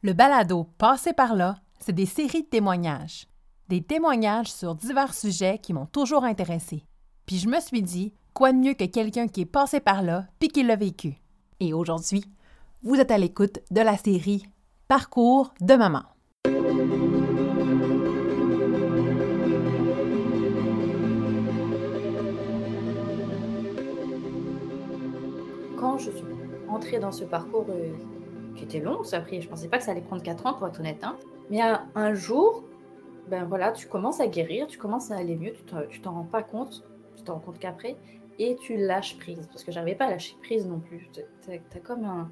Le balado Passé par là, c'est des séries de témoignages. Des témoignages sur divers sujets qui m'ont toujours intéressé. Puis je me suis dit, quoi de mieux que quelqu'un qui est passé par là puis qui l'a vécu. Et aujourd'hui, vous êtes à l'écoute de la série Parcours de maman. Quand je suis entrée dans ce parcours euh, qui long, ça a pris, je pensais pas que ça allait prendre 4 ans pour être honnête, hein. mais un, un jour, ben voilà, tu commences à guérir, tu commences à aller mieux, tu t'en- rends pas compte, tu t'en rends compte qu'après, et tu lâches prise, parce que j'arrivais pas à lâcher prise non plus. T'as as comme un-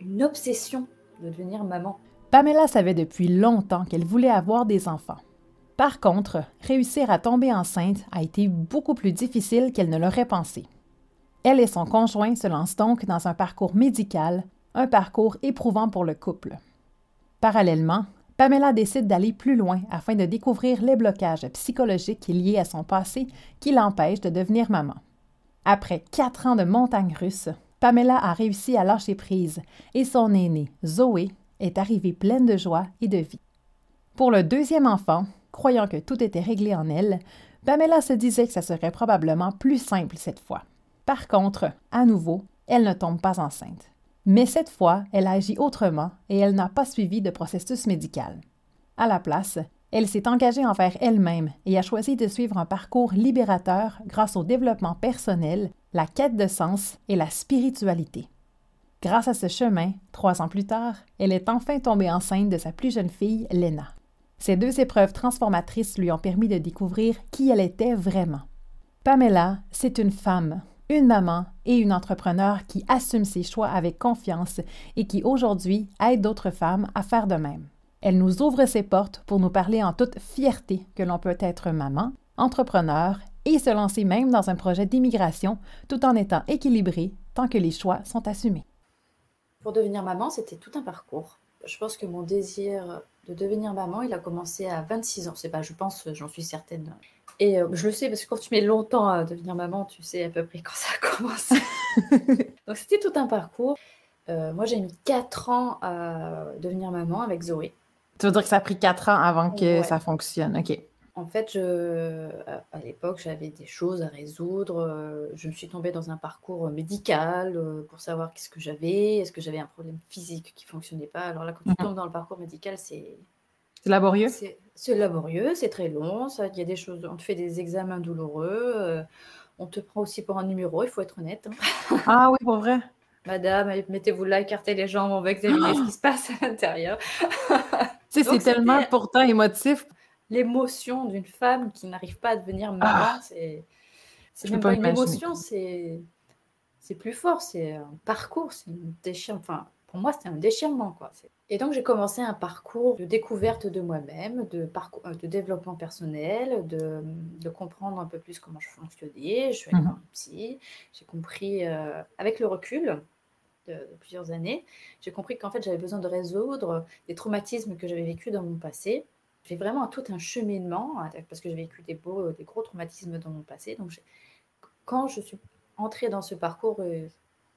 une obsession de devenir maman. Pamela savait depuis longtemps qu'elle voulait avoir des enfants. Par contre, réussir à tomber enceinte a été beaucoup plus difficile qu'elle ne l'aurait pensé. Elle et son conjoint se lancent donc dans un parcours médical, un parcours éprouvant pour le couple. Parallèlement, Pamela décide d'aller plus loin afin de découvrir les blocages psychologiques liés à son passé qui l'empêchent de devenir maman. Après quatre ans de montagne russe, Pamela a réussi à lâcher prise et son aînée, Zoé, est arrivée pleine de joie et de vie. Pour le deuxième enfant, croyant que tout était réglé en elle, Pamela se disait que ça serait probablement plus simple cette fois. Par contre, à nouveau, elle ne tombe pas enceinte. Mais cette fois, elle agit autrement et elle n'a pas suivi de processus médical. À la place, elle s'est engagée envers elle-même et a choisi de suivre un parcours libérateur grâce au développement personnel, la quête de sens et la spiritualité. Grâce à ce chemin, trois ans plus tard, elle est enfin tombée enceinte de sa plus jeune fille, Lena. Ces deux épreuves transformatrices lui ont permis de découvrir qui elle était vraiment. Pamela, c'est une femme, une maman et une entrepreneur qui assume ses choix avec confiance et qui aujourd'hui aide d'autres femmes à faire de même. Elle nous ouvre ses portes pour nous parler en toute fierté que l'on peut être maman, entrepreneur et se lancer même dans un projet d'immigration tout en étant équilibré tant que les choix sont assumés. Pour devenir maman, c'était tout un parcours. Je pense que mon désir de devenir maman, il a commencé à 26 ans. C'est pas, je pense, j'en suis certaine. Et euh, je le sais parce que quand tu mets longtemps à devenir maman, tu sais à peu près quand ça commence. Donc c'était tout un parcours. Euh, moi, j'ai mis 4 ans à devenir maman avec Zoé. Tu veux dire que ça a pris quatre ans avant que Ouais. ça fonctionne, OK. En fait, je, à l'époque, j'avais des choses à résoudre. euh, Je me suis tombée dans un parcours médical pour savoir qu'est-ce que j'avais. Est-ce que j'avais un problème physique qui fonctionnait pas? Alors là, quand tu Mhm. tombes dans le parcours médical, c'est C'est laborieux? c'est laborieux, c'est très long. Il y a des choses, on te fait des examens douloureux. euh, on te prend aussi pour un numéro, il faut être honnête. hein. Ah oui, pour vrai? Madame, allez, mettez-vous là, écartez les jambes, on va examiner ce qui se passe à l'intérieur. Tu sais, c'est Donc, tellement c'était- pourtant émotif. l'émotion d'une femme qui n'arrive pas à devenir maman, Ah. c'est c'est Je même pas pas une imaginer. émotion, c'est c'est plus fort, c'est un parcours, c'est une déchirement. Enfin, pour moi, c'était un déchirement, quoi. Et donc, j'ai commencé un parcours de découverte de moi-même, de parcours, euh, de développement personnel, de, de comprendre un peu plus comment je fonctionnais. Je suis allée Mhm. voir un psy, j'ai compris, euh, avec le recul de, de plusieurs années, j'ai compris qu'en fait, j'avais besoin de résoudre des traumatismes que j'avais vécus dans mon passé j'ai vraiment tout un cheminement hein, parce que j'ai vécu des beaux, des gros traumatismes dans mon passé. Donc, quand je suis entrée dans ce parcours euh,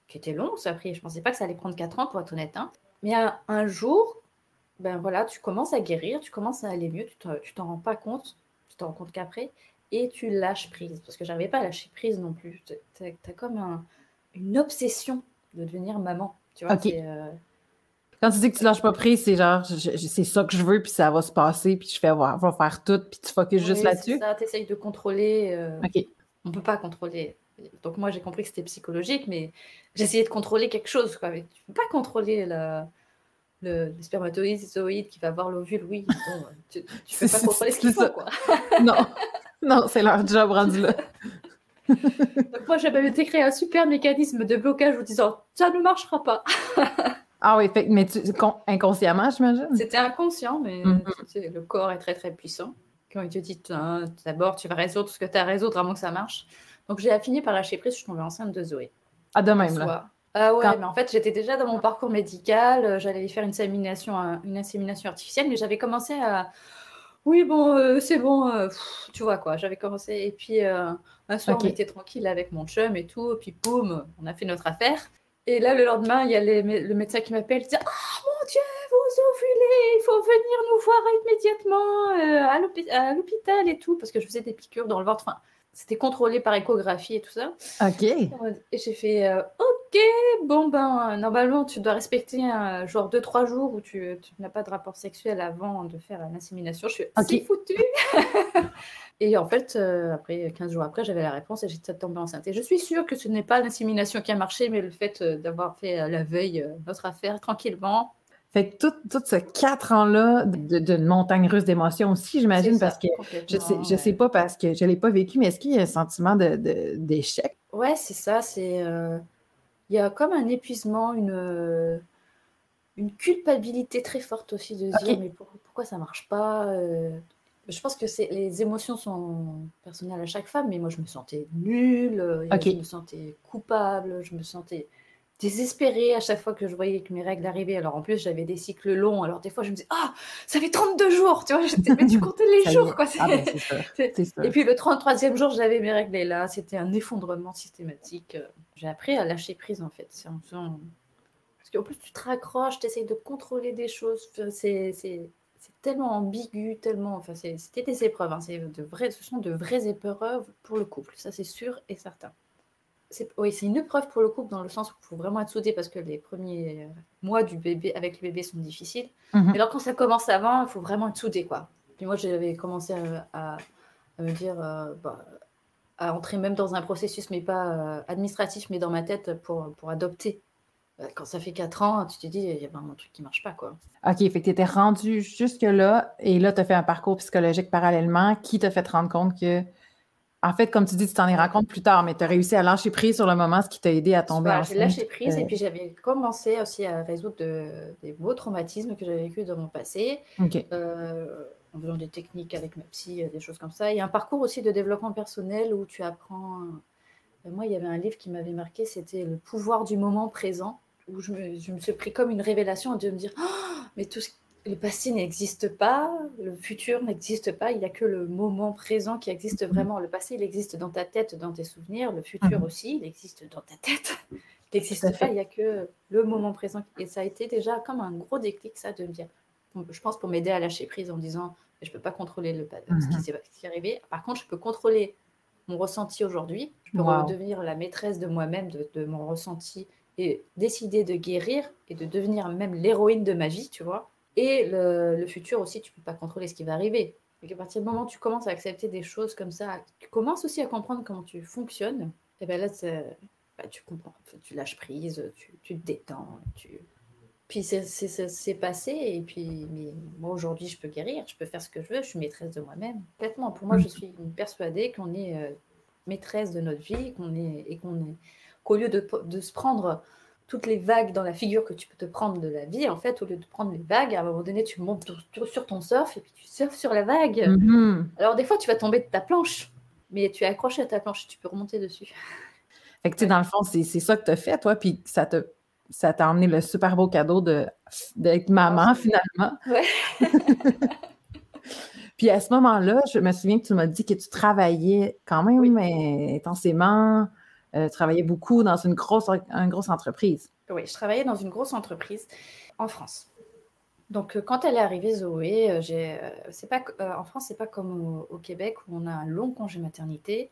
qui était long, ça a pris, je pensais pas que ça allait prendre 4 ans pour être honnête. hein. Mais un, un jour, ben voilà, tu commences à guérir, tu commences à aller mieux, tu t'en rends pas compte, tu t'en rends compte qu'après, et tu lâches prise parce que j'arrivais pas à lâcher prise non plus. Tu as, comme un- une obsession de devenir maman. Tu vois, Ok. c'est, euh, Quand tu dis que tu lâches pas prise, c'est genre, je- je- c'est ça que je veux, puis ça va se passer, puis je fais, on va faire tout, puis tu focuses juste là-dessus? ça, tu essayes de contrôler. euh, OK. on peut pas contrôler. Donc moi j'ai compris que c'était psychologique, mais j'essayais de contrôler quelque chose. Quoi. Mais tu peux pas contrôler la, le, le spermatozoïde qui va voir l'ovule. Oui, bon, tu, tu peux pas contrôler ce qu'il faut. Quoi. Non, non, c'est leur job rendu là. Donc moi j'avais créé un super mécanisme de blocage en disant ça ne marchera pas. Ah oui, fait, mais tu, con- inconsciemment, j'imagine? C'était inconscient, mais Mhm. tu sais, le corps est très très puissant. Quand il te dit d'abord tu vas résoudre ce que tu as à résoudre avant que ça marche. Donc j'ai fini par lâcher prise, je suis tombée enceinte de Zoé. Ah, de même, là. Ah ouais, Quand- mais en fait, j'étais déjà dans mon parcours médical, euh, j'allais faire une insémination, euh, une insémination artificielle, mais j'avais commencé à... Oui, bon, euh, c'est bon, euh, pff, tu vois quoi, j'avais commencé, et puis euh, un soir, Ok. on était tranquille avec mon chum et tout, et puis boum, on a fait notre affaire. Et là, le lendemain, il y a les le médecin qui m'appelle, il dit « Oh mon Dieu, vos ovules venir nous voir immédiatement à l'hôpital et tout, parce que je faisais des piqûres dans le ventre. Enfin, c'était contrôlé par échographie et tout ça. Ok. Et j'ai fait Ok, bon ben, normalement, tu dois respecter un genre 2-3 jours où tu, tu n'as pas de rapport sexuel avant de faire l'insémination. Je suis assez foutu. et en fait, après 15 jours après, j'avais la réponse et j'étais tombée enceinte. Et je suis sûre que ce n'est pas l'insémination qui a marché, mais le fait d'avoir fait la veille notre affaire tranquillement fait que tout, tout ce quatre ans-là d'une montagne russe d'émotions aussi, j'imagine, parce que je sais, je sais pas parce que je l'ai pas vécu, mais est-ce qu'il y a un sentiment d'échec? De, ouais, c'est ça. C'est euh, il y a comme un épuisement, une une culpabilité très forte aussi de se dire mais pourquoi ça marche pas euh? Je pense que les émotions sont personnelles à chaque femme, mais moi je me sentais nulle, euh, je me sentais coupable, je me sentais désespérée à chaque fois que je voyais que mes règles arrivaient. Alors en plus, j'avais des cycles longs. Alors des fois, je me disais, ah, ça fait 32 jours, tu vois, mais tu comptais les jours, quoi. Ah ben, et puis le 33e jour, j'avais mes règles et là, c'était un effondrement systématique. J'ai appris à lâcher prise, en fait. Parce qu'en plus, tu te raccroches, tu essayes de contrôler des choses. C'est tellement ambigu, tellement. Enfin, c'était des épreuves. Hein. De vraies, ce sont de vraies épreuves pour le couple, ça c'est sûr et certain oui, c'est une épreuve pour le couple dans le sens où il faut vraiment être soudé parce que les premiers mois du bébé avec le bébé sont difficiles. Mais mhm. alors quand ça commence avant, il faut vraiment être soudé quoi. Puis moi j'avais commencé à, me dire euh, bah, à entrer même dans un processus mais pas euh, administratif mais dans ma tête pour, pour adopter. Euh, quand ça fait 4 ans, tu te dis, il y a vraiment un truc qui marche pas, quoi. OK, fait que tu étais rendu jusque-là, et là, tu as fait un parcours psychologique parallèlement qui t'a fait te rendre compte que en fait, comme tu dis, tu t'en es rendu compte plus tard, mais tu as réussi à lâcher prise sur le moment, ce qui t'a aidé à tomber enceinte. J'ai lâché prise et euh. puis j'avais commencé aussi à résoudre des beaux traumatismes que j'avais vécu dans mon passé, euh, en faisant des techniques avec ma psy, euh, des choses comme ça. Il y a un parcours aussi de développement personnel où tu apprends. Moi, il y avait un livre qui m'avait marqué, c'était Le pouvoir du moment présent, où je me, je me suis pris comme une révélation de me dire oh, mais tout ce le passé n'existe pas, le futur n'existe pas, il n'y a que le moment présent qui existe mhm. vraiment. Le passé, il existe dans ta tête, dans tes souvenirs, le futur mhm. aussi, il existe dans ta tête. Il n'existe pas, il n'y a que le moment présent. Et ça a été déjà comme un gros déclic, ça, de me dire, je pense pour m'aider à lâcher prise en disant, je ne peux pas contrôler le, ce, qui mhm. est, arrivé. Par contre, je peux contrôler mon ressenti aujourd'hui, je peux devenir la maîtresse de moi-même, de, de mon ressenti, et décider de guérir et de devenir même l'héroïne de ma vie, tu vois et le, futur aussi, tu ne peux pas contrôler ce qui va arriver. Et à partir du moment où tu commences à accepter des choses comme ça, tu commences aussi à comprendre comment tu fonctionnes, et bien là, bah, tu comprends, tu lâches prise, tu, te détends, tu... Puis c'est passé, et puis mais aujourd'hui je peux guérir, je peux faire ce que je veux, je suis maîtresse de moi-même. Complètement, pour moi je suis persuadée qu'on est euh, maîtresse de notre vie, qu'on est, et qu'on est, qu'au lieu de se prendre toutes les vagues dans la figure que tu peux te prendre de la vie, en fait, au lieu de prendre les vagues, à un moment donné, tu montes sur ton surf et puis tu surfes sur la vague. Mm-hmm. Alors, des fois, tu vas tomber de ta planche, mais tu es accroché à ta planche, tu peux remonter dessus. Fait que, tu sais, dans le fond, c'est ça que tu as fait, toi, puis ça t'a ça t'a emmené le super beau cadeau d'être maman, finalement. Ouais. puis à ce moment-là, je me souviens que tu m'as dit que tu travaillais quand même mais intensément euh, travaillais beaucoup dans une grosse, une grosse entreprise. Oui, je travaillais dans une grosse entreprise en France. Donc, euh, quand elle est arrivée, Zoé, euh, j'ai, c'est pas, en France, c'est pas comme au, Québec où on a un long congé maternité.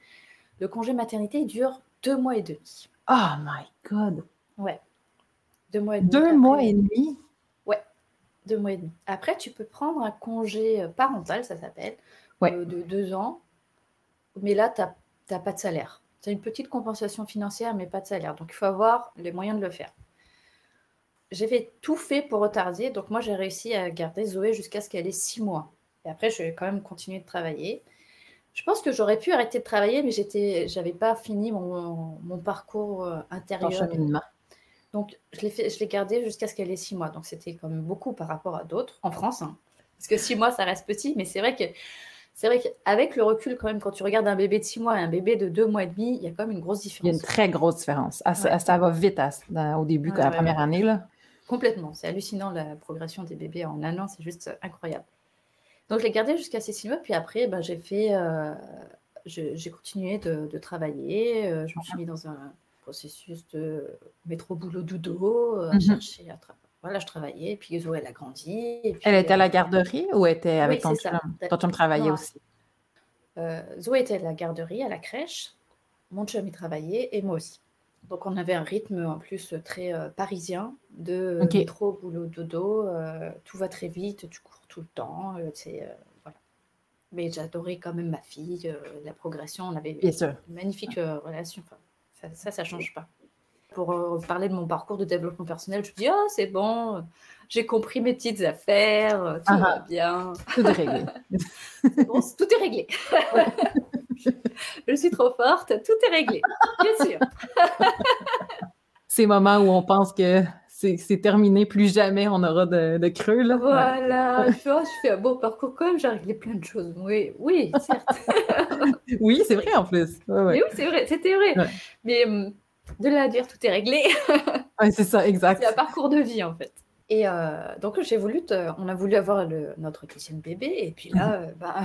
Le congé maternité dure deux mois et demi. Oh my God! Ouais. Deux mois et demi. Deux mois et demi? Ouais, deux mois et demi. Après, tu peux prendre un congé parental, ça s'appelle, de deux ans. Mais là, tu n'as pas de salaire. C'est une petite compensation financière, mais pas de salaire. Donc, il faut avoir les moyens de le faire. J'avais tout fait pour retarder. Donc, moi, j'ai réussi à garder Zoé jusqu'à ce qu'elle ait six mois. Et après, je vais quand même continuer de travailler. Je pense que j'aurais pu arrêter de travailler, mais j'étais, j'avais pas fini mon, mon parcours euh, intérieur. Donc, je l'ai, fait, je l'ai gardé jusqu'à ce qu'elle ait six mois. Donc, c'était quand même beaucoup par rapport à d'autres en France. Hein. Parce que six mois, ça reste petit, mais c'est vrai que c'est vrai qu'avec le recul, quand même, quand tu regardes un bébé de 6 mois et un bébé de 2 mois et demi, il y a quand même une grosse différence. Il y a une très grosse différence. Ah, ça, va vite au début, la première année. Là. Complètement. C'est hallucinant la progression des bébés en un an, c'est juste incroyable. Donc, je l'ai gardé jusqu'à ces 6 mois, puis après, ben, j'ai fait. Euh, j'ai continué de, travailler. Euh, je me suis mis dans un processus de métro boulot dodo, euh, à mhm. chercher à voilà, je travaillais, puis Zoé, elle a grandi. Et puis, elle était à la garderie ou était avec ton chum? Ton chum travaillait aussi? Zoé était à la garderie, à la crèche. Mon chum y travaillait et moi aussi. Donc on avait un rythme en plus très parisien de métro, boulot, dodo. tout va très vite, tu cours tout le temps. c'est voilà. Mais j'adorais quand même ma fille, la progression. On avait une magnifique relation. ça, ça, ne change pas. Pour parler de mon parcours de développement personnel, je me dis, oh, c'est bon, j'ai compris mes petites affaires, tout ah va ah. bien. Tout est réglé. tout est réglé. je suis trop forte, tout est réglé, bien sûr. Ces moments où on pense que c'est terminé, plus jamais on aura de, creux. Là. Voilà, je, fais un beau parcours quand même, j'ai réglé plein de choses. Oui, oui, certes. oui, c'est vrai en plus. oui, c'est vrai, c'était vrai. Mais hum, de là à dire tout est réglé. c'est ça, exact. C'est un parcours de vie en fait. Et euh, donc j'ai voulu, on a voulu avoir le, notre deuxième bébé, et puis là, mhm. euh, bah,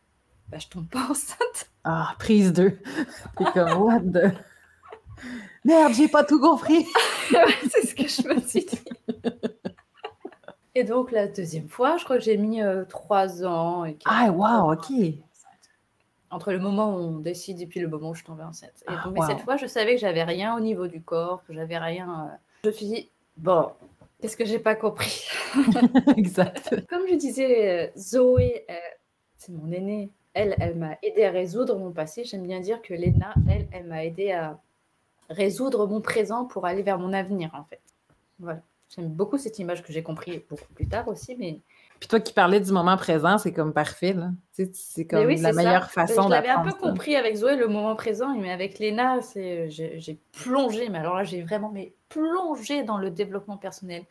bah, je tombe pas enceinte. Ah, prise 2. T'es comme, what the... Merde, j'ai pas tout compris. c'est ce que je me suis dit. Et donc, la deuxième fois, je crois que j'ai mis euh, trois ans. Et ah, waouh, ok. Entre le moment où on décide et puis le moment où je tombais enceinte. Et ah, donc, mais cette fois, je savais que j'avais rien au niveau du corps, que j'avais rien. Euh, je me suis dit, bon, qu'est-ce que j'ai pas compris? Exact. Comme je disais, euh, Zoé, c'est mon aînée elle, elle m'a aidé à résoudre mon passé. J'aime bien dire que Léna, elle, elle m'a aidé à résoudre mon présent pour aller vers mon avenir, en fait. Voilà. J'aime beaucoup cette image que j'ai compris beaucoup plus tard aussi, mais... Puis toi qui parlais du moment présent, c'est comme parfait, là. C'est comme la meilleure façon d'apprendre. J'avais un peu compris avec Zoé le moment présent, mais avec Léna, j'ai plongé, mais alors là, j'ai vraiment mais plongé dans le développement personnel,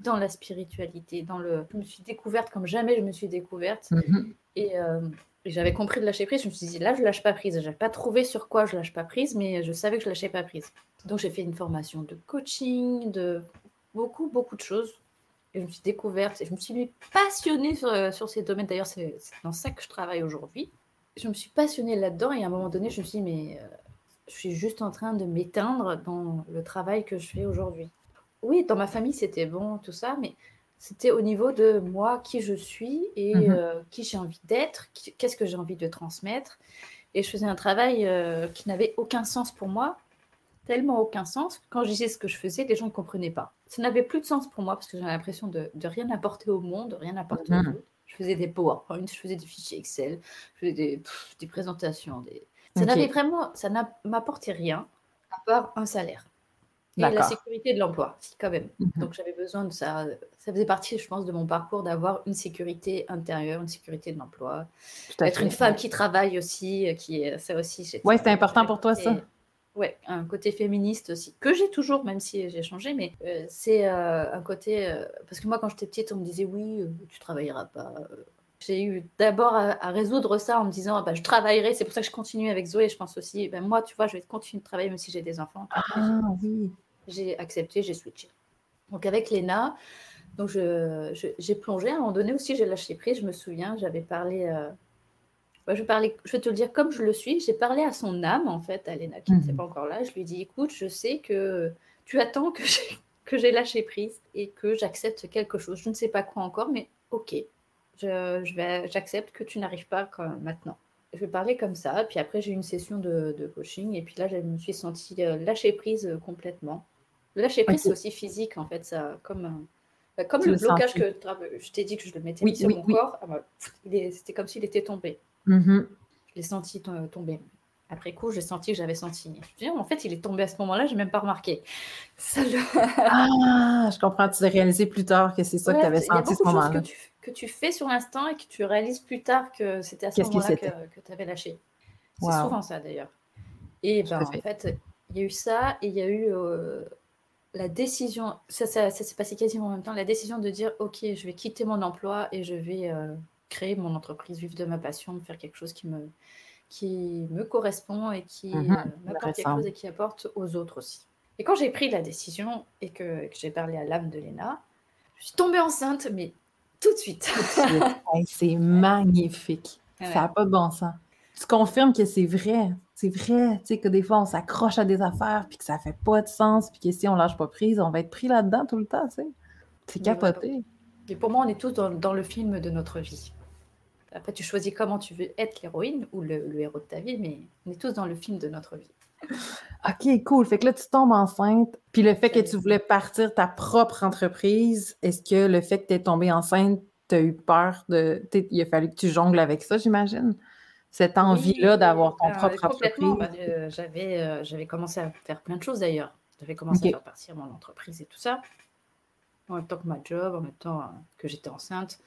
dans la spiritualité, dans le... Je me suis découverte comme jamais je me suis découverte. Mm-hmm. Et... Euh, j'avais compris de lâcher prise. Je me suis dit, là, je lâche pas prise. Je n'avais pas trouvé sur quoi je lâche pas prise, mais je savais que je lâchais pas prise. Donc, j'ai fait une formation de coaching, de beaucoup, beaucoup de choses. Et je me suis découverte, et je me suis passionnée sur, euh, sur ces domaines. D'ailleurs, c'est dans ça que je travaille aujourd'hui. Je me suis passionnée là-dedans, et à un moment donné, je me suis dit, mais euh, je suis juste en train de m'éteindre dans le travail que je fais aujourd'hui. Oui, dans ma famille, c'était bon, tout ça, mais c'était au niveau de moi, qui je suis et mmh euh, qui j'ai envie d'être, qu'est-ce que j'ai envie de transmettre. Et je faisais un travail euh, qui n'avait aucun sens pour moi, tellement aucun sens. Quand je disais ce que je faisais, les gens ne comprenaient pas. Ça n'avait plus de sens pour moi parce que j'avais l'impression de, de, rien apporter au monde, de rien apporter aux mmh autres. Je faisais des PowerPoint, je faisais des fichiers Excel, je faisais des, des présentations. Des... Ça n'avait vraiment, ça m'apportait rien à part un salaire. Et la sécurité de l'emploi, quand même. Mhm. Donc j'avais besoin de ça. Ça faisait partie, je pense, de mon parcours d'avoir une sécurité intérieure, une sécurité de l'emploi. Être une femme qui travaille aussi, euh, qui ça aussi. Ouais, c'était important pour toi ça. Ouais, un côté féministe aussi, que j'ai toujours, même si j'ai changé, mais euh, c'est euh, un côté. parce que moi, quand j'étais petite, on me disait oui, tu travailleras pas. J'ai eu d'abord à, résoudre ça en me disant bah, je travaillerai. C'est pour ça que je continue avec Zoé. Je pense aussi, ben, moi, tu vois, je vais continuer de travailler même si j'ai des enfants. Ah oui j'ai accepté, j'ai switché. Donc avec Léna, donc je, j'ai plongé. À un moment donné aussi, j'ai lâché prise. Je me souviens, j'avais parlé. Euh, je, parlais, je vais te le dire comme je le suis. J'ai parlé à son âme, en fait, à Léna, qui n'était mhm. pas encore là. Je lui ai dit écoute, je sais que tu attends que j'ai, que j'ai lâché prise et que j'accepte quelque chose. Je ne sais pas quoi encore, mais ok. Je, je vais, j'accepte que tu n'arrives pas maintenant. Je vais parler comme ça. Puis après, j'ai eu une session de, de, coaching. Et puis là, je me suis sentie euh, lâcher prise euh, complètement. Lâcher prise, c'est aussi physique, en fait. Ça, comme, bah, comme le blocage que je t'ai dit que je le mettais sur mon corps, ah bah, c'était comme s'il était tombé. Mm-hmm. Je l'ai senti tomber. Après coup, j'ai senti que j'avais senti. Je en fait, il est tombé à ce moment-là, j'ai même pas remarqué. ah, je comprends. Tu l'as réalisé plus tard que c'est ça que tu avais senti ce moment-là. Que tu, que tu fais sur l'instant et que tu réalises plus tard que c'était à ce moment-là que, tu avais lâché. C'est souvent ça d'ailleurs. Et ben, en fait, il y a eu ça et il y a eu euh, la décision, ça, ça, s'est passé quasiment en même temps, la décision de dire ok, je vais quitter mon emploi et je vais euh, créer mon entreprise, vivre de ma passion, faire quelque chose qui me, qui me correspond et qui mhm, euh, m'apporte quelque chose et qui apporte aux autres aussi. Et quand j'ai pris la décision et que, j'ai parlé à l'âme de Léna, je suis tombée enceinte, mais tout de suite. c'est magnifique. Ça n'a pas de bon sens. Tu confirmes que c'est vrai c'est vrai, tu sais, que des fois, on s'accroche à des affaires, puis que ça fait pas de sens, puis que si on lâche pas prise, on va être pris là-dedans tout le temps, tu sais. C'est capoté. Et pour moi, on est tous dans, le film de notre vie. Après, tu choisis comment tu veux être l'héroïne ou le, héros de ta vie, mais on est tous dans le film de notre vie. OK, cool. Fait que là, tu tombes enceinte. Puis le fait que tu voulais partir ta propre entreprise, est-ce que le fait que tu es tombée enceinte, tu as eu peur de. Il a fallu que tu jongles avec ça, j'imagine? Cette envie-là d'avoir ton euh, propre entreprise? Euh, j'avais, euh, j'avais commencé à faire plein de choses d'ailleurs. J'avais commencé à faire partir mon entreprise et tout ça en même temps que ma job, en même temps euh, que j'étais enceinte.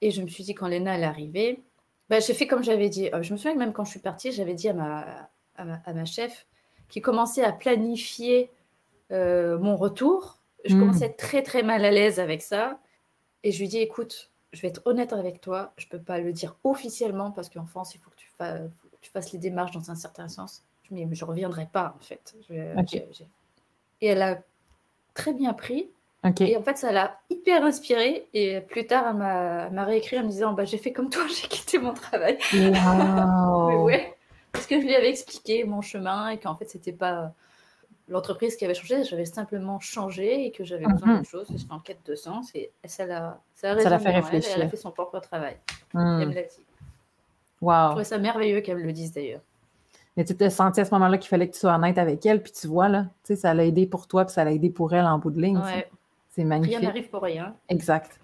Et je me suis dit, quand Léna est arrivée, bah, j'ai fait comme j'avais dit. Euh, je me souviens que même quand je suis partie, j'avais dit à ma, à ma, chef qui commençait à planifier euh, mon retour. Je hmm. commençais à être très très mal à l'aise avec ça. Et je lui dis, écoute, je vais être honnête avec toi. Je ne peux pas le dire officiellement parce qu'en France, il faut que tu, fasses, tu fasses les démarches dans un certain sens. Mais je ne reviendrai pas, en fait. Et elle a très bien pris. Et en fait, ça l'a hyper inspirée. Et plus tard, elle m'a réécrit en me disant bah, J'ai fait comme toi, j'ai quitté mon travail. ouais, parce que je lui avais expliqué mon chemin et qu'en fait, c'était pas l'entreprise qui avait changé, j'avais simplement changé et que j'avais besoin mhm. d'autre chose, j'étais en quête de sens. Et ça l'a ça l'a fait réfléchir. Elle, a fait son propre travail. Hmm. Elle me l'a dit. Je trouvais ça merveilleux qu'elle me le dise d'ailleurs. Mais tu t'es senti à ce moment-là qu'il fallait que tu sois honnête avec elle, puis tu vois, là, ça l'a aidé pour toi, puis ça l'a aidé pour elle en bout de ligne. Ouais. C'est magnifique. Rien n'arrive pour rien. Exact.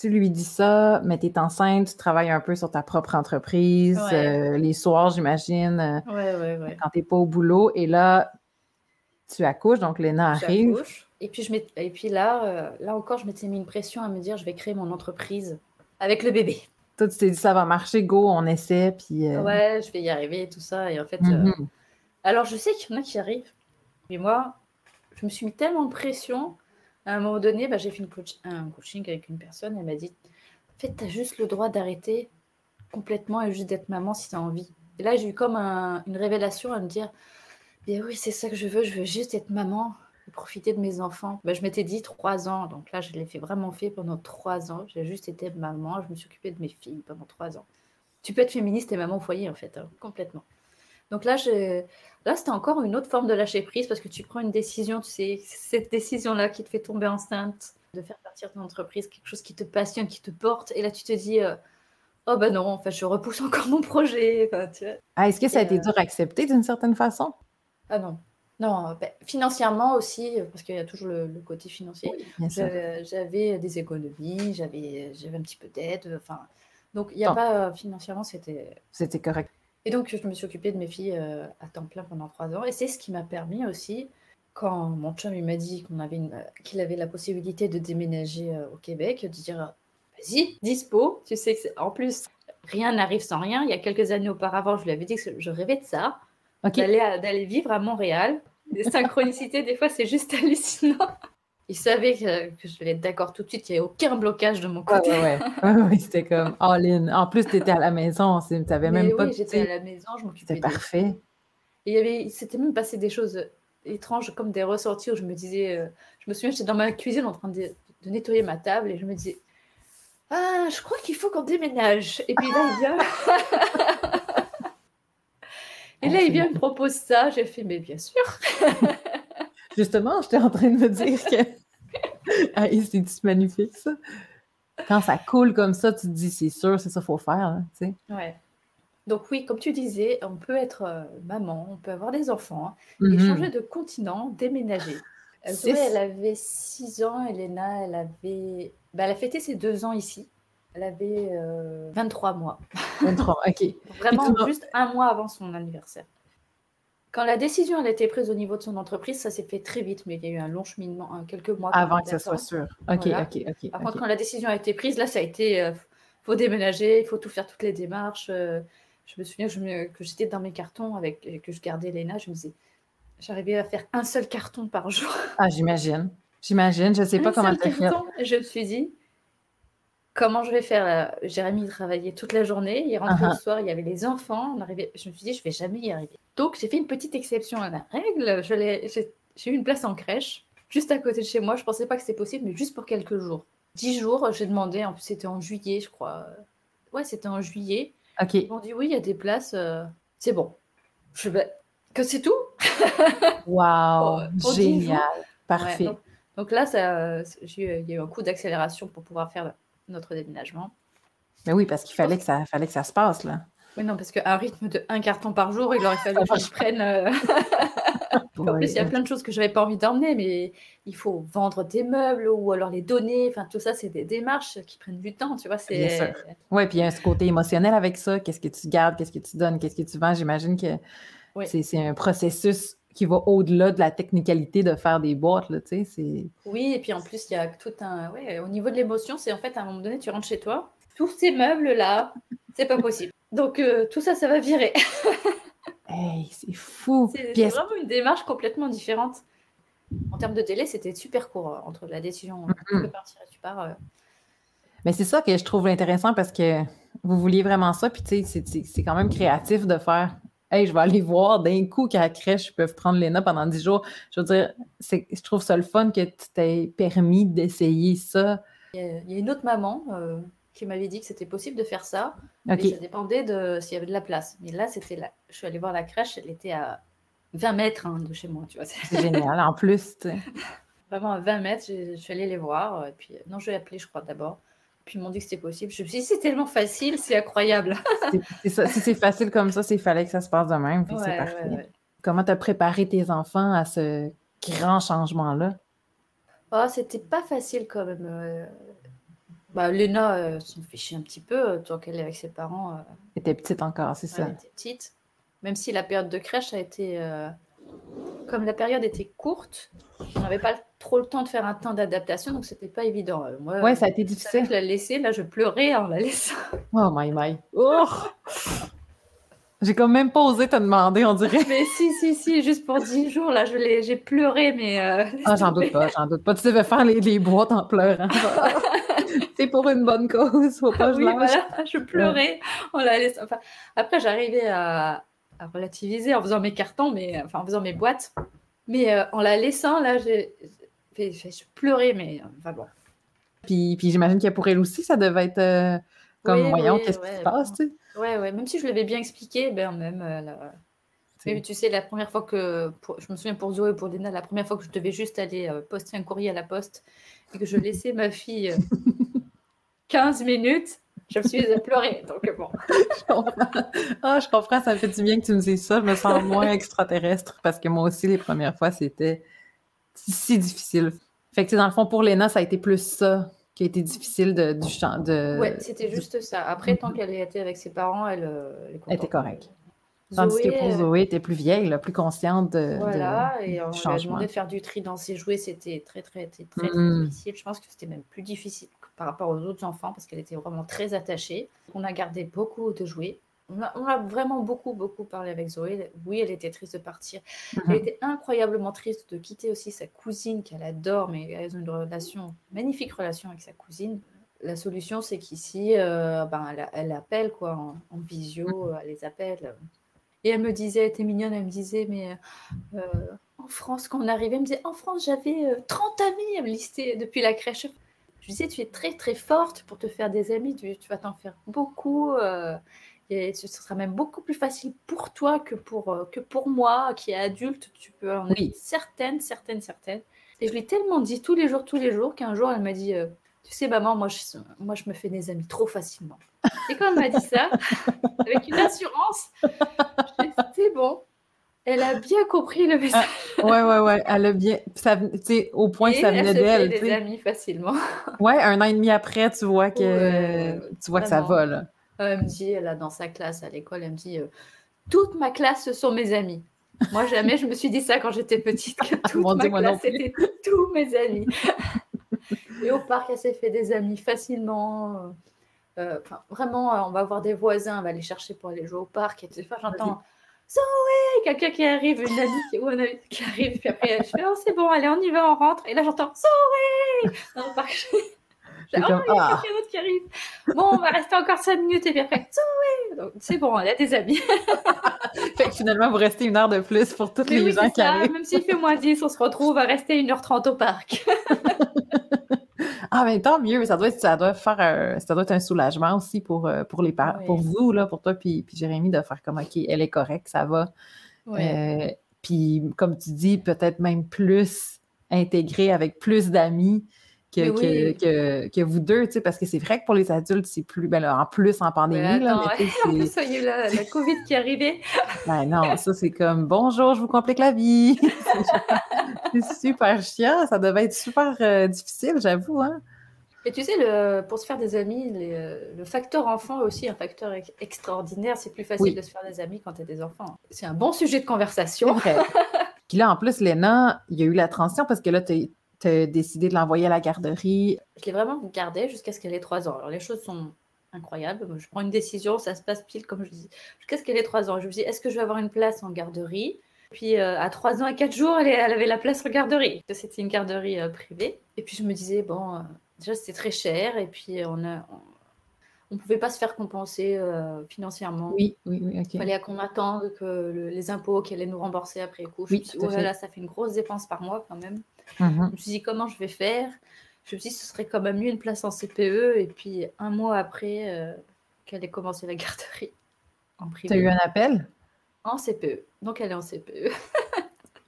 Tu lui dis ça, mais tu es enceinte, tu travailles un peu sur ta propre entreprise, euh, les soirs, j'imagine, euh, ouais, ouais, quand tu n'es pas au boulot. Et là, tu accouches, donc Léna arrive. Et puis, je et puis là, euh, là encore, je m'étais mis une pression à me dire, je vais créer mon entreprise avec le bébé. Toi, tu t'es dit, ça va marcher, go, on essaie, puis... Ouais, je vais y arriver, tout ça. Et en fait, mm-hmm. alors je sais qu'il y en a qui arrivent. Mais moi, je me suis mis tellement de pression à un moment donné, bah, j'ai fait un coaching avec une personne. Elle m'a dit En fait, tu as juste le droit d'arrêter complètement et juste d'être maman si tu as envie. Et là, j'ai eu comme une révélation à me dire Bien oui, c'est ça que je veux. Je veux juste être maman et profiter de mes enfants. Bah, je m'étais dit trois ans. Donc là, je l'ai fait vraiment fait pendant trois ans. J'ai juste été maman. Je me suis occupée de mes filles pendant trois ans. Tu peux être féministe et maman au foyer, en fait, hein, complètement. Donc là, je, Là, c'était encore une autre forme de lâcher prise parce que tu prends une décision, tu sais, cette décision-là qui te fait tomber enceinte, de faire partir ton entreprise, quelque chose qui te passionne, qui te porte, et là tu te dis, euh, oh ben non, en fait, je repousse encore mon projet. Ah, est-ce que ça a été euh, dur à accepter d'une certaine façon? Ah non. Non, ben, financièrement aussi, parce qu'il y a toujours le, côté financier. j'avais des économies, j'avais un petit peu d'aide. Enfin, donc il n'y a pas financièrement, c'était. C'était correct. Et donc, je me suis occupée de mes filles euh, à temps plein pendant trois ans. Et c'est ce qui m'a permis aussi, quand mon chum m'a dit qu'on avait euh, qu'il avait la possibilité de déménager euh, au Québec, de dire vas-y, dispo. Tu sais que en plus, rien n'arrive sans rien. Il y a quelques années auparavant, je lui avais dit que je rêvais de ça, d'aller vivre à Montréal. Les synchronicités, des fois, c'est juste hallucinant. Il savait que, je vais être d'accord tout de suite, il n'y avait aucun blocage de mon côté. Ouais, ouais. c'était comme all in. En plus, tu étais à la maison, tu n'avais même pas. Oui, j'étais à la maison, je m'occupais. C'était parfait. Et il y avait, s'était même passé des choses étranges, comme des ressorties où je me disais, euh, je me souviens, j'étais dans ma cuisine en train de, nettoyer ma table et je me disais, ah, je crois qu'il faut qu'on déménage. Et puis là, il vient. et là, il vient me propose ça. J'ai fait, mais bien sûr. Justement, j'étais en train de me dire que. ah, c'est magnifique, ça. Quand ça coule comme ça, tu te dis, c'est sûr, c'est ça qu'il faut faire. Hein, tu sais. Ouais. Donc, oui, comme tu disais, on peut être euh, maman, on peut avoir des enfants, et mm-hmm. changer de continent, déménager. Elle, elle avait 6 ans, Elena, elle avait. Bah, elle a fêté ses 2 ans ici. Elle avait 23 euh, mois. 23, ok. Vraiment juste un mois avant son anniversaire. Quand la décision a été prise au niveau de son entreprise, ça s'est fait très vite, mais il y a eu un long cheminement, quelques mois. Avant que ça soit sûr. Ok, ok, ok. Par contre, quand la décision a été prise, là, ça a été, il euh, faut déménager, il faut tout faire, toutes les démarches. Euh, je me souviens que, j'étais dans mes cartons avec que je gardais Léna, je me disais, j'arrivais à faire un seul carton par jour. Ah, j'imagine. J'imagine. Je ne sais pas comment tu fait. Je me suis dit, comment je vais faire Jérémy travaillait toute la journée, il rentrait uh-huh. le soir, il y avait les enfants, on arrivait... je me suis dit, je vais jamais y arriver. Donc j'ai fait une petite exception à la règle, j'ai eu une place en crèche, juste à côté de chez moi, je pensais pas que c'était possible, mais juste pour quelques jours. Dix jours, j'ai demandé, en plus c'était en juillet, je crois. Ouais, c'était en juillet. Ok. Ils m'ont dit, oui, il y a des places, euh, c'est bon. Je vais... Que c'est tout? Waouh, génial, parfait. donc, Donc là, ça, il y a eu un coup d'accélération pour pouvoir faire notre déménagement. Mais oui, parce qu'il fallait que ça, fallait que ça se passe, là. Oui, non, parce qu'un rythme de un carton par jour, il aurait fallu que je prenne. euh, En plus, il y a plein de choses que j'avais pas envie d'emmener, mais il faut vendre des meubles ou alors les donner. Enfin, tout ça, c'est des démarches qui prennent du temps, tu vois. Bien sûr. Oui, puis il y a ce côté émotionnel avec ça. Qu'est-ce que tu gardes, qu'est-ce que tu donnes, qu'est-ce que tu vends? J'imagine que oui, c'est un processus qui va au-delà de la technicalité de faire des boîtes, là, tu sais. C'est... oui. Et puis en plus, il y a tout un. Ouais, au niveau de l'émotion, c'est en fait à un moment donné, tu rentres chez toi, tous ces meubles là, c'est pas possible. Donc euh, tout ça, ça va virer. Hey, c'est fou! C'est vraiment une démarche complètement différente. En termes de délai, c'était super court euh, entre la décision tu Mhm. peux partir et tu pars. euh. Mais c'est ça que je trouve intéressant parce que vous vouliez vraiment ça, puis tu sais, c'est- c'est c'est quand même créatif de faire Hey, je vais aller voir d'un coup qu'à la crèche, ils peuvent prendre Léna pendant 10 jours. Je veux dire, je trouve ça le fun que tu t'aies permis d'essayer ça. Il y a, il y a une autre maman euh, qui m'avait dit que c'était possible de faire ça, mais ça dépendait de s'il y avait de la place. Mais là, c'était là. Je suis allée voir la crèche, elle était à 20 mètres hein, de chez moi, tu vois. c'est génial. En plus. Vraiment à 20 mètres, je, je suis allée les voir. Et puis, euh, non, je vais appeler, je crois, d'abord. Puis ils m'ont dit que c'était possible. Je me suis dit, c'est tellement facile, c'est incroyable. C'est- c'est ça. Si c'est facile comme ça, c'est fallait que ça se passe de même, puis Ouais, c'est ouais, parfait. ouais. Comment tu as préparé tes enfants à ce grand changement-là? Ah, c'était pas facile quand même. euh. Bah, Léna euh, s'en chier un petit peu euh, tant qu'elle est avec ses parents. Tu étais petite encore, c'est elle ça. était petite. Même si la période de crèche a été. Comme la période était courte, on n'avait pas trop le temps de faire un temps d'adaptation, donc c'était pas évident. Euh, Moi, Ouais, ça a été je difficile. que la laisser, là, je pleurais en la laissant. Oh my my. Oh! J'ai quand même pas osé te demander, on dirait. Mais si, si, si, juste pour 10 jours, là, je j'ai pleuré, mais. euh, laisse Ah, j'en doute pas, j'en doute pas. Tu devais faire les, les boîtes en pleurant. C'est pour une bonne cause, faut pas que je oui, lâche. voilà, je pleurais en la laissant. Enfin, après, j'arrivais à, à relativiser en faisant mes cartons, mais enfin en faisant mes boîtes. Mais euh, en la laissant, là, j'ai, pleurais, mais euh, enfin bon. Puis, puis j'imagine que pour elle aussi, ça devait être euh, comme, Oui, voyons, oui, qu'est-ce qui se passe, tu sais? Ouais, ouais, même si je l'avais bien expliqué, ben même. euh, la- tu sais, la première fois que. pour- je me souviens pour Zoé et pour Dina, la première fois que je devais juste aller euh, poster un courrier à la poste et que je laissais ma fille euh, 15 minutes, je me suis pleurer. Donc bon. Je comprends. Ah, je comprends, ça me fait du bien que tu me dises ça. Je me sens moins extraterrestre parce que moi aussi, les premières fois, c'était si difficile. Fait que, tu sais, dans le fond, pour Léna, ça a été plus ça qui a été difficile de, du champ de. Ouais, c'était juste ça. Après, tant qu'elle était avec ses parents, elle, euh, elle était correcte. Tandis que pour Zoé, Zoé, était plus vieille, là, plus consciente de, de- voilà, et on du lui a demandé de faire du tri dans ses jouets, c'était très, très, très, très, très Mm. difficile. Je pense que c'était même plus difficile par rapport aux autres enfants parce qu'elle était vraiment très attachée. On a gardé beaucoup de jouets. On a, on a vraiment beaucoup, beaucoup parlé avec Zoé. Oui, elle était triste de partir. Mhm. Elle était incroyablement triste de quitter aussi sa cousine qu'elle adore, mais elles ont une relation, magnifique relation avec sa cousine. La solution, c'est qu'ici, euh, ben, elle, elle appelle quoi, en, en visio, elle les appelle. Et elle me disait, elle était mignonne, elle me disait, mais euh, en France, quand on arrivait, elle me disait, en France, j'avais euh, 30 amis, elle me listait depuis la crèche. Je lui disais, tu es très, très forte pour te faire des amis, tu, tu vas t'en faire beaucoup. euh, et ce sera même beaucoup plus facile pour toi que pour, euh, que pour moi, qui est adulte. Tu peux en Oui. être certaine, certaine, certaine. Et je lui ai tellement dit tous les jours, tous les jours, qu'un jour, elle m'a dit, euh, tu sais, maman, moi je, moi, je me fais des amis trop facilement. Et quand elle m'a dit ça, avec une assurance, c'est bon. Elle a bien compris le message. Ouais, ouais, ouais. Elle a bien. Ça, tu sais, au point que Et ça elle venait d'elle. des tu sais. amis facilement. Ouais, un an et demi après, tu vois que, tu vois que ça va, là. Elle me dit, elle a dans sa classe à l'école, elle me dit, euh, toute ma classe, ce sont mes amis. Moi, jamais je me suis dit ça quand j'étais petite, que toute Mon ma Dieu, moi non classe, c'était tous mes amis. Et au parc, elle s'est fait des amis facilement. Euh, vraiment, euh, on va voir des voisins, on va les chercher pour aller jouer au parc. Et des j'entends Zoé, quelqu'un qui arrive, une amie ou un ami qui arrive. Puis après, je fais Oh, c'est bon, allez, on y va, on rentre. Et là, j'entends Zoé dans le parc. Oh, comme, il y a ah, quelqu'un d'autre qui arrive. Bon, on va rester encore 5 minutes et puis après, Zoé Donc, C'est bon, elle a des amis. fait que finalement, vous restez une heure de plus pour tous Mais les oui, gens qui ça. arrivent. Même s'il fait moins 10, on se retrouve à rester 1h30 au parc. Ah, mais tant mieux, ça doit, être, ça doit faire un, ça doit être un soulagement aussi pour, euh, pour, les Oui. pour vous, là, pour toi puis, puis Jérémy, de faire comme, OK, elle est correcte, ça va. Euh, puis, comme tu dis, peut-être même plus intégrer avec plus d'amis que, que, que, vous deux, tu sais, parce que c'est vrai que pour les adultes, c'est plus, ben en plus en pandémie, là, mais ça y est, la, la COVID qui est arrivée. ben non, ça c'est comme bonjour, je vous complique la vie. c'est super chiant, ça devait être super euh, difficile, j'avoue, hein. Et tu sais, le, pour se faire des amis, euh, le facteur enfant est aussi un facteur extraordinaire. C'est plus facile de se faire des amis quand tu as des enfants. C'est un bon sujet de conversation. Puis là, en plus, Léna, il y a eu la transition parce que là, tu as décidé de l'envoyer à la garderie. Je l'ai vraiment gardée jusqu'à ce qu'elle ait trois ans. Alors, les choses sont incroyables. Je prends une décision, ça se passe pile comme je dis. Jusqu'à ce qu'elle ait trois ans. Je me dis, est-ce que je vais avoir une place en garderie? Puis, euh, à trois ans et quatre jours, elle, avait la place en garderie. C'était une garderie euh, privée. Et puis, je me disais, bon, euh, déjà, c'était très cher. Et puis, on ne pouvait pas se faire compenser financièrement. Oui, oui, oui. Il fallait qu'on attende que les impôts qui allaient nous rembourser après coup. Oui, je me là, ça fait une grosse dépense par mois quand même. Mhm. Je me suis dit, comment je vais faire? Je me suis dit, ce serait quand même mieux une place en CPE. Et puis, un mois après euh, qu'elle ait commencé la garderie en privé. Tu as eu un appel? En CPE. Donc, elle est en CPE.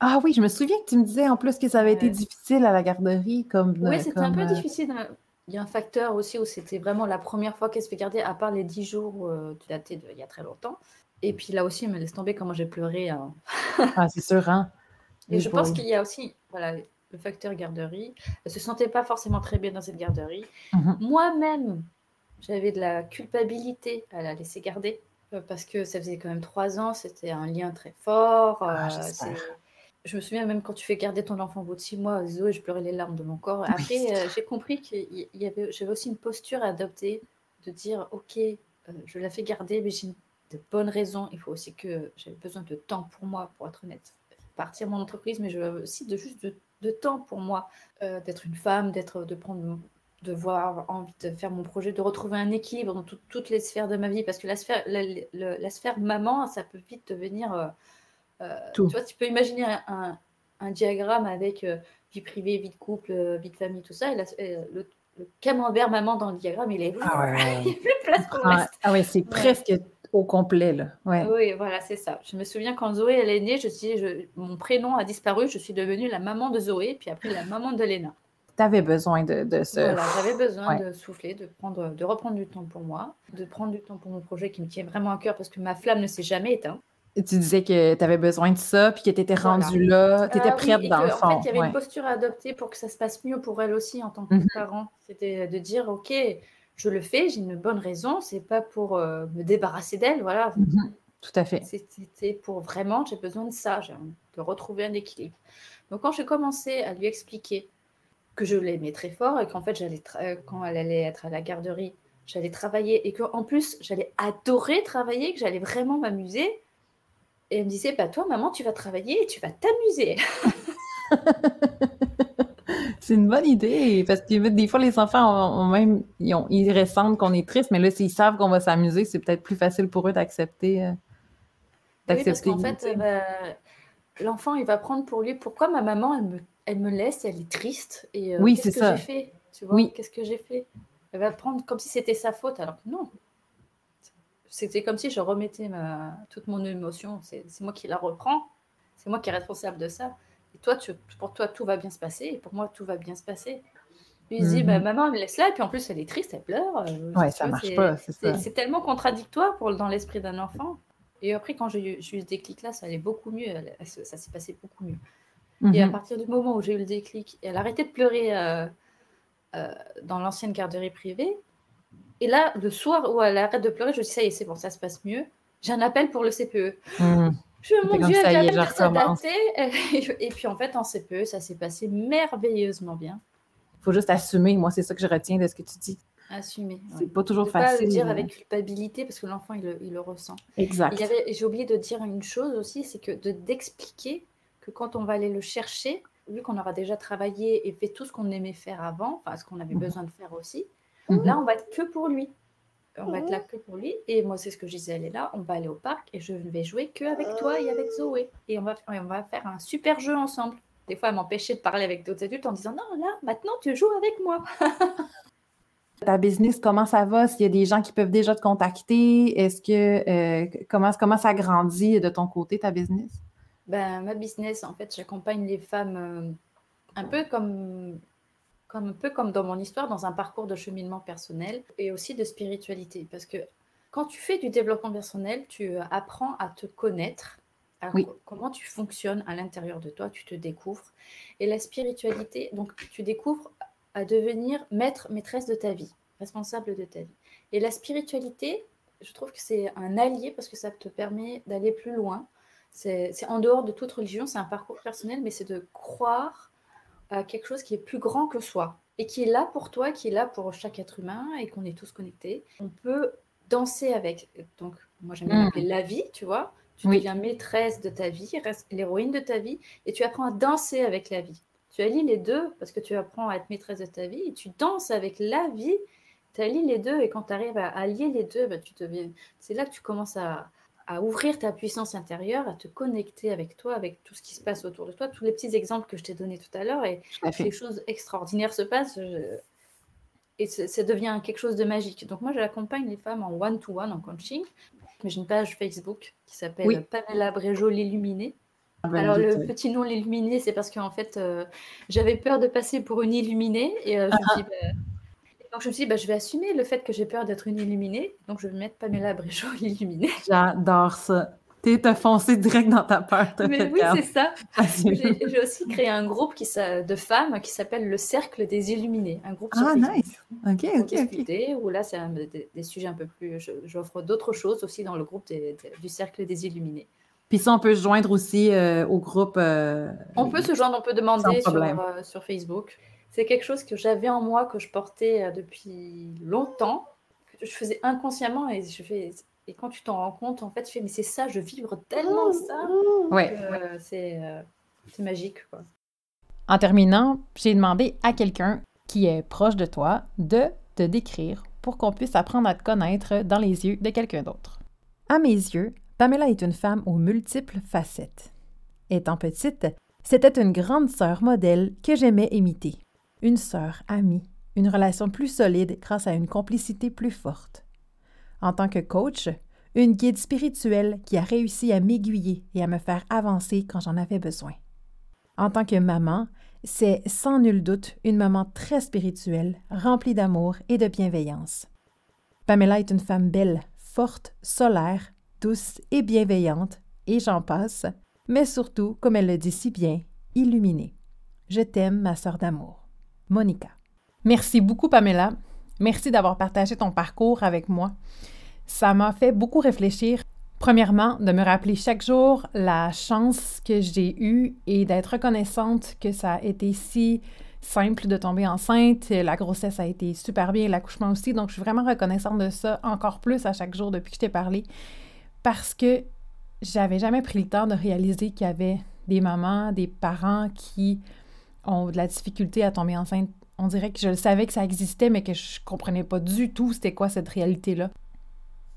Ah oui, je me souviens que tu me disais en plus que ça avait été difficile à la garderie. Comme, oui, c'était un peu euh, difficile il y a un facteur aussi où c'était vraiment la première fois qu'elle se fait garder, à part les dix jours euh, datés d'il y a très longtemps. Et puis là aussi, elle me laisse tomber comment j'ai pleuré. Hein. ah, c'est sûr, hein? Et je pense qu'il y a aussi voilà, le facteur garderie. Elle se sentait pas forcément très bien dans cette garderie. Mhm. Moi-même, j'avais de la culpabilité à la laisser garder euh, parce que ça faisait quand même trois ans, c'était un lien très fort. Ah, euh, je me souviens même quand tu fais garder ton enfant au bout de six mois, Zoé, je pleurais les larmes de mon corps. Après, euh, j'ai compris que y avait, j'avais aussi une posture à adopter, de dire, ok, je la fais garder, mais j'ai de bonnes raisons. Il faut aussi que j'avais besoin de temps pour moi, pour être honnête. Partir mon entreprise, mais je veux aussi de juste de, temps pour moi, euh, d'être une femme, d'être, de prendre, de voir envie de faire mon projet, de retrouver un équilibre dans toutes les sphères de ma vie, parce que la sphère, la, la sphère maman, ça peut vite devenir euh, tu vois, tu peux imaginer un, diagramme avec euh, vie privée, vie de couple, euh, vie de famille, tout ça. Et le, camembert maman dans le diagramme, il est ah il n'y a plus de place pour ah, ah ouais, c'est presque au complet là. Ouais. Oui, voilà, c'est ça. Je me souviens quand Zoé elle est née, je suis, je, mon prénom a disparu, je suis devenue la maman de Zoé, puis après la maman de Léna. Tu avais besoin de, de ce... Voilà, j'avais besoin de souffler, de, prendre, de reprendre du temps pour moi, de prendre du temps pour mon projet qui me tient vraiment à cœur parce que ma flamme ne s'est jamais éteinte tu disais que tu avais besoin de ça, puis que tu étais rendue là, tu étais ah prête dans le fond. En fait, il y avait une posture à adopter pour que ça se passe mieux pour elle aussi en tant que mhm. parent. C'était de dire, OK, je le fais, j'ai une bonne raison, c'est pas pour euh, me débarrasser d'elle, voilà. Mhm. Tout à fait. C'était pour vraiment, j'ai besoin de ça, de retrouver un équilibre. Donc quand j'ai commencé à lui expliquer que je l'aimais très fort et qu'en fait, j'allais quand elle allait être à la garderie, j'allais travailler et qu'en plus, j'allais adorer travailler, que j'allais vraiment m'amuser, et elle me disait, bah, toi, maman, tu vas travailler et tu vas t'amuser. c'est une bonne idée, parce que des fois, les enfants ont, même, ils, ont, ils, ressentent qu'on est triste, mais là, s'ils savent qu'on va s'amuser, c'est peut-être plus facile pour eux d'accepter. Euh, oui, parce qu'en fait, bah, l'enfant, il va prendre pour lui, pourquoi ma maman, elle me, elle me laisse, elle est triste, et euh, oui, qu'est-ce que j'ai fait tu vois, oui. Qu'est-ce que j'ai fait? Elle va prendre comme si c'était sa faute, alors que non, c'était comme si je remettais ma, toute mon émotion. C'est moi qui la reprends. C'est moi qui est responsable de ça. Et toi, tu, pour toi, tout va bien se passer. Et pour moi, tout va bien se passer. Puis il dit, bah, mhm. maman, elle me laisse là. Et puis en plus, elle est triste, elle pleure. Euh, ouais, ça marche pas. C'est tellement contradictoire pour, dans l'esprit d'un enfant. Et après, quand j'ai eu, eu ce déclic-là, ça allait beaucoup mieux. ça s'est passé beaucoup mieux. Et à mhm. partir du moment où j'ai eu le déclic, elle arrêtait de pleurer euh, euh, dans l'ancienne garderie privée. Et là, le soir où elle arrête de pleurer, je dis ça y est, c'est bon, ça se passe mieux. J'ai un appel pour le CPE. Mmh. Je mon Dieu, elle vient de Et puis en fait, en CPE, ça s'est passé merveilleusement bien. Il faut juste assumer. Moi, c'est ça que je retiens de ce que tu dis. Assumer. C'est pas toujours facile. Pas le dire avec culpabilité parce que l'enfant, il, le ressent. Exact. J'ai oublié de dire une chose aussi, c'est que d'expliquer que quand on va aller le chercher, vu qu'on aura déjà travaillé et fait tout ce qu'on aimait faire avant, enfin ce qu'on avait mmh. besoin de faire aussi, Mhm. Là, on va être que pour lui. On va être là mhm. que pour lui. Et moi, c'est ce que je disais, elle est là, on va aller au parc et je ne vais jouer que avec toi et avec Zoé. Et on va, on va faire un super jeu ensemble. Des fois, elle m'empêchait de parler avec d'autres adultes en disant Non, là, maintenant, tu joues avec moi. Ta business, comment ça va? S'il y a des gens qui peuvent déjà te contacter, est-ce que euh, comment, comment ça grandit de ton côté, ta business? Ben, ma business, en fait, j'accompagne les femmes euh, Un peu comme, comme, un peu comme dans mon histoire, dans un parcours de cheminement personnel et aussi de spiritualité. Parce que quand tu fais du développement personnel, tu apprends à te connaître, à comment tu fonctionnes à l'intérieur de toi, tu te découvres. Et la spiritualité, donc tu découvres à devenir maître, maîtresse de ta vie, responsable de ta vie. Et la spiritualité, je trouve que c'est un allié parce que ça te permet d'aller plus loin. C'est en dehors de toute religion, c'est un parcours personnel, mais c'est de croire à quelque chose qui est plus grand que soi et qui est là pour toi, qui est là pour chaque être humain et qu'on est tous connectés. On peut danser avec. Donc, moi j'aime bien mmh. la vie, tu vois. Tu deviens maîtresse de ta vie, l'héroïne de ta vie, et tu apprends à danser avec la vie. Tu allies les deux parce que tu apprends à être maîtresse de ta vie et tu danses avec la vie. Tu allies les deux et quand tu arrives à allier les deux, bah, tu deviens... c'est là que tu commences à, à ouvrir ta puissance intérieure, à te connecter avec toi, avec tout ce qui se passe autour de toi, tous les petits exemples que je t'ai donnés tout à l'heure, et des choses extraordinaires se passent, et ça devient quelque chose de magique. Donc moi, j'accompagne les femmes en one-to-one, en coaching. J'ai une page Facebook qui s'appelle Pamela Bréjo l'illuminée. Ah ben, Alors le petit nom l'illuminée, c'est parce qu'en fait, euh, j'avais peur de passer pour une illuminée, et euh, je me suis dit, bah, donc je me suis dit, bah, je vais assumer le fait que j'ai peur d'être une illuminée. Donc je vais mettre Pamela Bréchot illuminée. J'adore ça. T'es foncé direct dans ta peur. Mais oui, c'est ça. J'ai aussi créé un groupe qui, de femmes qui s'appelle le Cercle des Illuminés. Un groupe ah, nice. Ok, ok, ok. Où là, c'est des, sujets un peu plus. J'offre d'autres choses aussi dans le groupe du Cercle des Illuminés. Puis ça, on peut se joindre aussi euh, au groupe. Euh, on peut se joindre, on peut demander sur, euh, sur Facebook c'est quelque chose que j'avais en moi, que je portais euh, depuis longtemps, que je faisais inconsciemment et je fais. Et quand tu t'en rends compte, en fait, tu fais mais c'est ça, je vibre tellement ça. Ouais. Euh, c'est magique. Quoi. En terminant, j'ai demandé à quelqu'un qui est proche de toi de te décrire pour qu'on puisse apprendre à te connaître dans les yeux de quelqu'un d'autre. À mes yeux, Pamela est une femme aux multiples facettes. Étant petite, c'était une grande sœur modèle que j'aimais imiter une sœur amie, une relation plus solide grâce à une complicité plus forte. En tant que coach, une guide spirituelle qui a réussi à m'aiguiller et à me faire avancer quand j'en avais besoin. En tant que maman, c'est sans nul doute une maman très spirituelle, remplie d'amour et de bienveillance. Pamela est une femme belle, forte, solaire, douce et bienveillante, et j'en passe, mais surtout, comme elle le dit si bien, illuminée. Je t'aime, ma sœur d'amour. Monica. Merci beaucoup, Pamela. Merci d'avoir partagé ton parcours avec moi. Ça m'a fait beaucoup réfléchir. Premièrement, de me rappeler chaque jour la chance que j'ai eue et d'être reconnaissante que ça a été si simple de tomber enceinte. La grossesse a été super bien, l'accouchement aussi. Donc, je suis vraiment reconnaissante de ça encore plus à chaque jour depuis que je t'ai parlé parce que j'avais jamais pris le temps de réaliser qu'il y avait des mamans, des parents qui de la difficulté à tomber enceinte. On dirait que je le savais que ça existait, mais que je comprenais pas du tout c'était quoi cette réalité-là.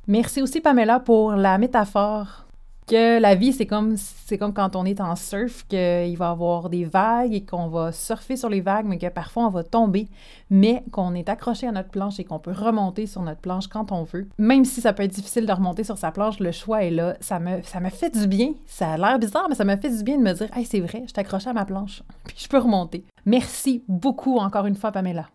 Merci aussi, Pamela, pour la métaphore que la vie, c'est comme, c'est comme quand on est en surf, qu'il va y avoir des vagues et qu'on va surfer sur les vagues, mais que parfois on va tomber, mais qu'on est accroché à notre planche et qu'on peut remonter sur notre planche quand on veut. Même si ça peut être difficile de remonter sur sa planche, le choix est là. Ça me, ça me fait du bien. Ça a l'air bizarre, mais ça me fait du bien de me dire, hey, c'est vrai, je suis accroché à ma planche, puis je peux remonter. Merci beaucoup encore une fois, Pamela.